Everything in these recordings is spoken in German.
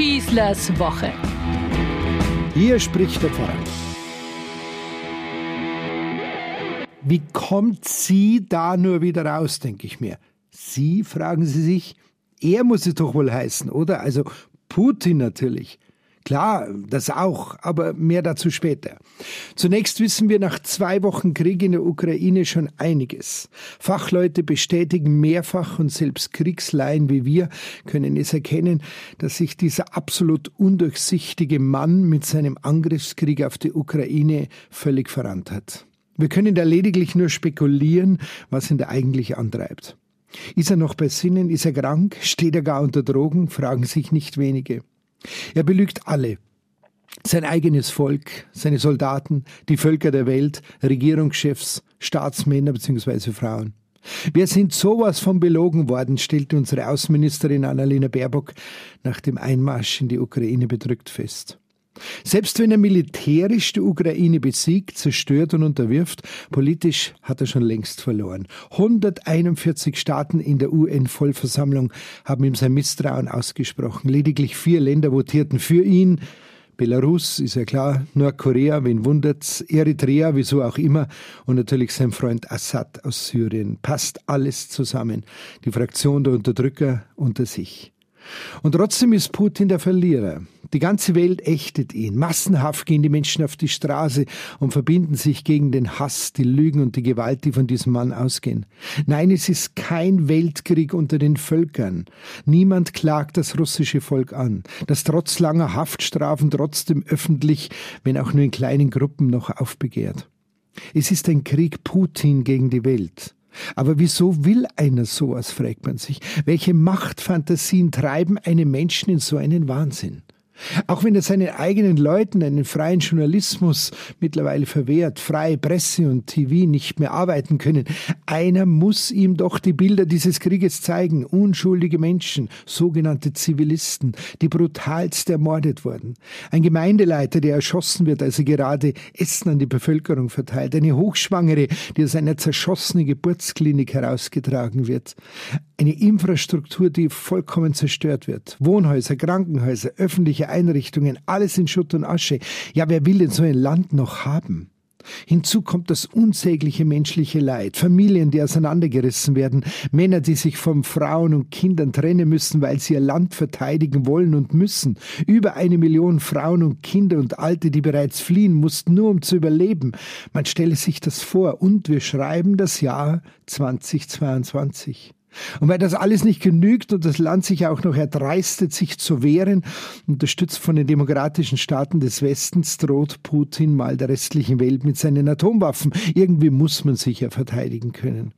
Schießlers Woche. Hier spricht der Pfarrer. Wie kommt sie da nur wieder raus, denke ich mir. Sie, fragen Sie sich, er muss es doch wohl heißen, oder? Also Putin natürlich. Klar, das auch, aber mehr dazu später. Zunächst wissen wir nach zwei Wochen Krieg in der Ukraine schon einiges. Fachleute bestätigen mehrfach und selbst Kriegsleihen wie wir können es erkennen, dass sich dieser absolut undurchsichtige Mann mit seinem Angriffskrieg auf die Ukraine völlig verrannt hat. Wir können da lediglich nur spekulieren, was ihn da eigentlich antreibt. Ist er noch bei Sinnen? Ist er krank? Steht er gar unter Drogen? fragen sich nicht wenige. Er belügt alle. Sein eigenes Volk, seine Soldaten, die Völker der Welt, Regierungschefs, Staatsmänner bzw. Frauen. Wir sind sowas von belogen worden, stellte unsere Außenministerin Annalena Baerbock nach dem Einmarsch in die Ukraine bedrückt fest. Selbst wenn er militärisch die Ukraine besiegt, zerstört und unterwirft, politisch hat er schon längst verloren. 141 Staaten in der UN-Vollversammlung haben ihm sein Misstrauen ausgesprochen. Lediglich vier Länder votierten für ihn. Belarus ist ja klar, Nordkorea, wen wundert's, Eritrea, wieso auch immer, und natürlich sein Freund Assad aus Syrien. Passt alles zusammen. Die Fraktion der Unterdrücker unter sich. Und trotzdem ist Putin der Verlierer. Die ganze Welt ächtet ihn. Massenhaft gehen die Menschen auf die Straße und verbinden sich gegen den Hass, die Lügen und die Gewalt, die von diesem Mann ausgehen. Nein, es ist kein Weltkrieg unter den Völkern. Niemand klagt das russische Volk an, das trotz langer Haftstrafen trotzdem öffentlich, wenn auch nur in kleinen Gruppen noch aufbegehrt. Es ist ein Krieg Putin gegen die Welt. Aber wieso will einer sowas, fragt man sich. Welche Machtfantasien treiben einen Menschen in so einen Wahnsinn? Auch wenn er seinen eigenen Leuten einen freien Journalismus mittlerweile verwehrt, freie Presse und TV nicht mehr arbeiten können, einer muss ihm doch die Bilder dieses Krieges zeigen. Unschuldige Menschen, sogenannte Zivilisten, die brutalst ermordet wurden. Ein Gemeindeleiter, der erschossen wird, als er gerade Essen an die Bevölkerung verteilt. Eine Hochschwangere, die aus einer zerschossenen Geburtsklinik herausgetragen wird. Eine Infrastruktur, die vollkommen zerstört wird. Wohnhäuser, Krankenhäuser, öffentliche Einrichtungen, alles in Schutt und Asche. Ja, wer will denn so ein Land noch haben? Hinzu kommt das unsägliche menschliche Leid, Familien, die auseinandergerissen werden, Männer, die sich von Frauen und Kindern trennen müssen, weil sie ihr Land verteidigen wollen und müssen, über eine Million Frauen und Kinder und Alte, die bereits fliehen mussten, nur um zu überleben. Man stelle sich das vor und wir schreiben das Jahr 2022. Und weil das alles nicht genügt und das Land sich auch noch erdreistet, sich zu wehren, unterstützt von den demokratischen Staaten des Westens, droht Putin mal der restlichen Welt mit seinen Atomwaffen. Irgendwie muss man sich ja verteidigen können.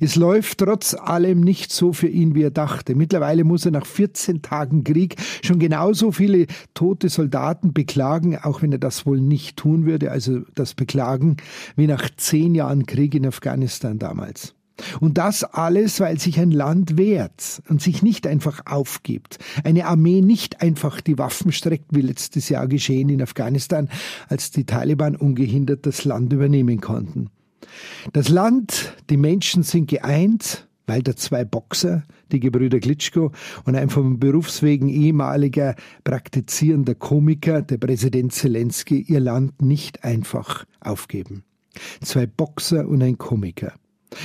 Es läuft trotz allem nicht so für ihn, wie er dachte. Mittlerweile muss er nach 14 Tagen Krieg schon genauso viele tote Soldaten beklagen, auch wenn er das wohl nicht tun würde, also das Beklagen, wie nach zehn Jahren Krieg in Afghanistan damals. Und das alles, weil sich ein Land wehrt und sich nicht einfach aufgibt. Eine Armee nicht einfach die Waffen streckt, wie letztes Jahr geschehen in Afghanistan, als die Taliban ungehindert das Land übernehmen konnten. Das Land, die Menschen sind geeint, weil da zwei Boxer, die Gebrüder Klitschko und ein vom Berufswegen ehemaliger praktizierender Komiker, der Präsident Zelensky, ihr Land nicht einfach aufgeben. Zwei Boxer und ein Komiker.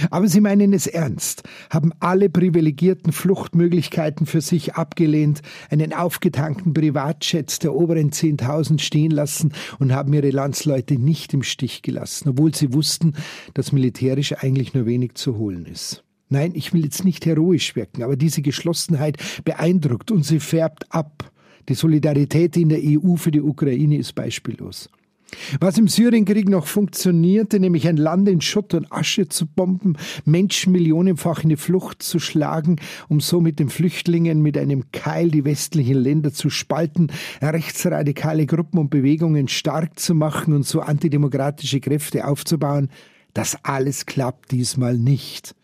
Aber sie meinen es ernst, haben alle privilegierten Fluchtmöglichkeiten für sich abgelehnt, einen aufgetankten Privatjet der oberen 10.000 stehen lassen und haben ihre Landsleute nicht im Stich gelassen, obwohl sie wussten, dass militärisch eigentlich nur wenig zu holen ist. Nein, ich will jetzt nicht heroisch wirken, aber diese Geschlossenheit beeindruckt und sie färbt ab. Die Solidarität in der EU für die Ukraine ist beispiellos. Was im Syrienkrieg noch funktionierte, nämlich ein Land in Schutt und Asche zu bomben, Menschen millionenfach in die Flucht zu schlagen, um so mit den Flüchtlingen mit einem Keil die westlichen Länder zu spalten, rechtsradikale Gruppen und Bewegungen stark zu machen und so antidemokratische Kräfte aufzubauen, das alles klappt diesmal nicht.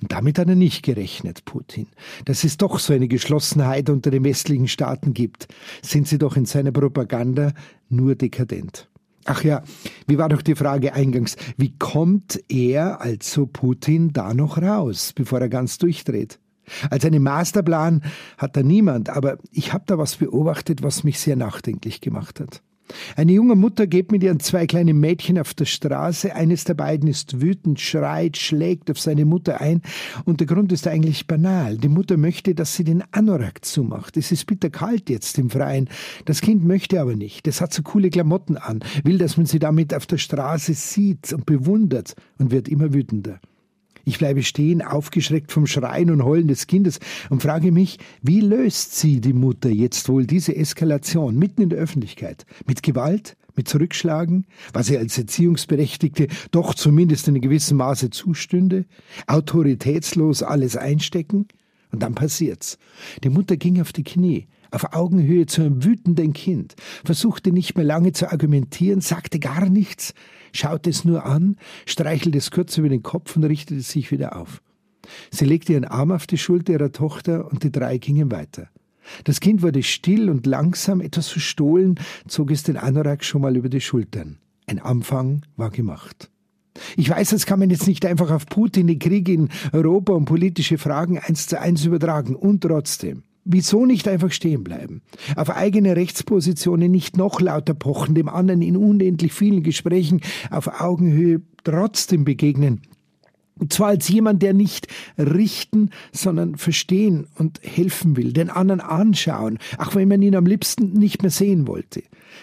Und damit hat er nicht gerechnet, Putin. Dass es doch so eine Geschlossenheit unter den westlichen Staaten gibt, sind sie doch in seiner Propaganda nur dekadent. Ach ja, wie war doch die Frage eingangs, wie kommt er, also Putin, da noch raus, bevor er ganz durchdreht? Als einen Masterplan hat da niemand, aber ich habe da was beobachtet, was mich sehr nachdenklich gemacht hat. Eine junge Mutter geht mit ihren zwei kleinen Mädchen auf der Straße. Eines der beiden ist wütend, schreit, schlägt auf seine Mutter ein. Und der Grund ist eigentlich banal. Die Mutter möchte, dass sie den Anorak zumacht. Es ist bitterkalt jetzt im Freien. Das Kind möchte aber nicht. Es hat so coole Klamotten an, will, dass man sie damit auf der Straße sieht und bewundert und wird immer wütender. Ich bleibe stehen, aufgeschreckt vom Schreien und Heulen des Kindes und frage mich, wie löst sie, die Mutter, jetzt wohl diese Eskalation mitten in der Öffentlichkeit? Mit Gewalt? Mit Zurückschlagen? Was sie als Erziehungsberechtigte doch zumindest in gewissem Maße zustünde? Autoritätslos alles einstecken? Und dann passiert's. Die Mutter ging auf die Knie, auf Augenhöhe zu einem wütenden Kind, versuchte nicht mehr lange zu argumentieren, sagte gar nichts, schaute es nur an, streichelte es kurz über den Kopf und richtete sich wieder auf. Sie legte ihren Arm auf die Schulter ihrer Tochter und die drei gingen weiter. Das Kind wurde still und langsam, etwas verstohlen, zog es den Anorak schon mal über die Schultern. Ein Anfang war gemacht. Ich weiß, das kann man jetzt nicht einfach auf Putin, den Krieg in Europa und politische Fragen eins zu eins übertragen. Und trotzdem. Wieso nicht einfach stehen bleiben? Auf eigene Rechtspositionen nicht noch lauter pochen, dem anderen in unendlich vielen Gesprächen auf Augenhöhe trotzdem begegnen. Und zwar als jemand, der nicht richten, sondern verstehen und helfen will, den anderen anschauen, auch wenn man ihn am liebsten nicht mehr sehen wollte.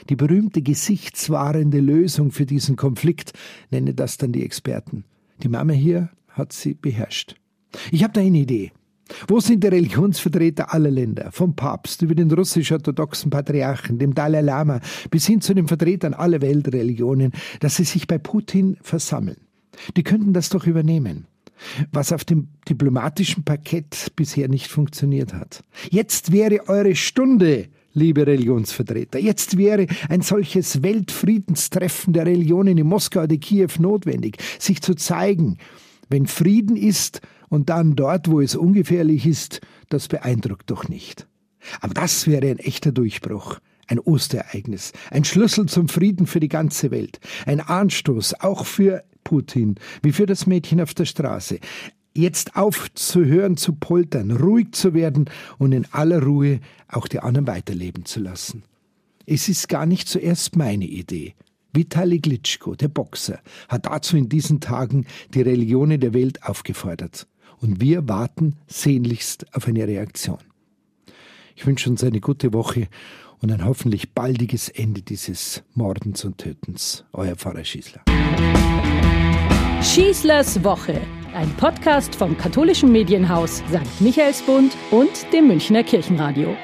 Die berühmte gesichtswahrende Lösung für diesen Konflikt nennen das dann die Experten. Die Mama hier hat sie beherrscht. Ich habe da eine Idee. Wo sind die Religionsvertreter aller Länder, vom Papst über den russisch-orthodoxen Patriarchen, dem Dalai Lama, bis hin zu den Vertretern aller Weltreligionen, dass sie sich bei Putin versammeln? Die könnten das doch übernehmen was auf dem diplomatischen Parkett bisher nicht funktioniert hat. Jetzt wäre eure Stunde, liebe Religionsvertreter. Jetzt wäre ein solches Weltfriedenstreffen der Religionen in Moskau oder Kiew notwendig, sich zu zeigen, wenn Frieden ist und dann dort, wo es ungefährlich ist, das beeindruckt doch nicht. Aber das wäre ein echter Durchbruch, ein Osterereignis, ein Schlüssel zum Frieden für die ganze Welt, ein Anstoß auch für Putin, wie für das Mädchen auf der Straße. Jetzt aufzuhören zu poltern, ruhig zu werden und in aller Ruhe auch die anderen weiterleben zu lassen. Es ist gar nicht zuerst meine Idee. Vitali Glitschko, der Boxer, hat dazu in diesen Tagen die Religionen der Welt aufgefordert. Und wir warten sehnlichst auf eine Reaktion. Ich wünsche uns eine gute Woche und ein hoffentlich baldiges Ende dieses Mordens und Tötens. Euer Pfarrer Schießler. Schießlers Woche, ein Podcast vom katholischen Medienhaus St. Michaelsbund und dem Münchner Kirchenradio.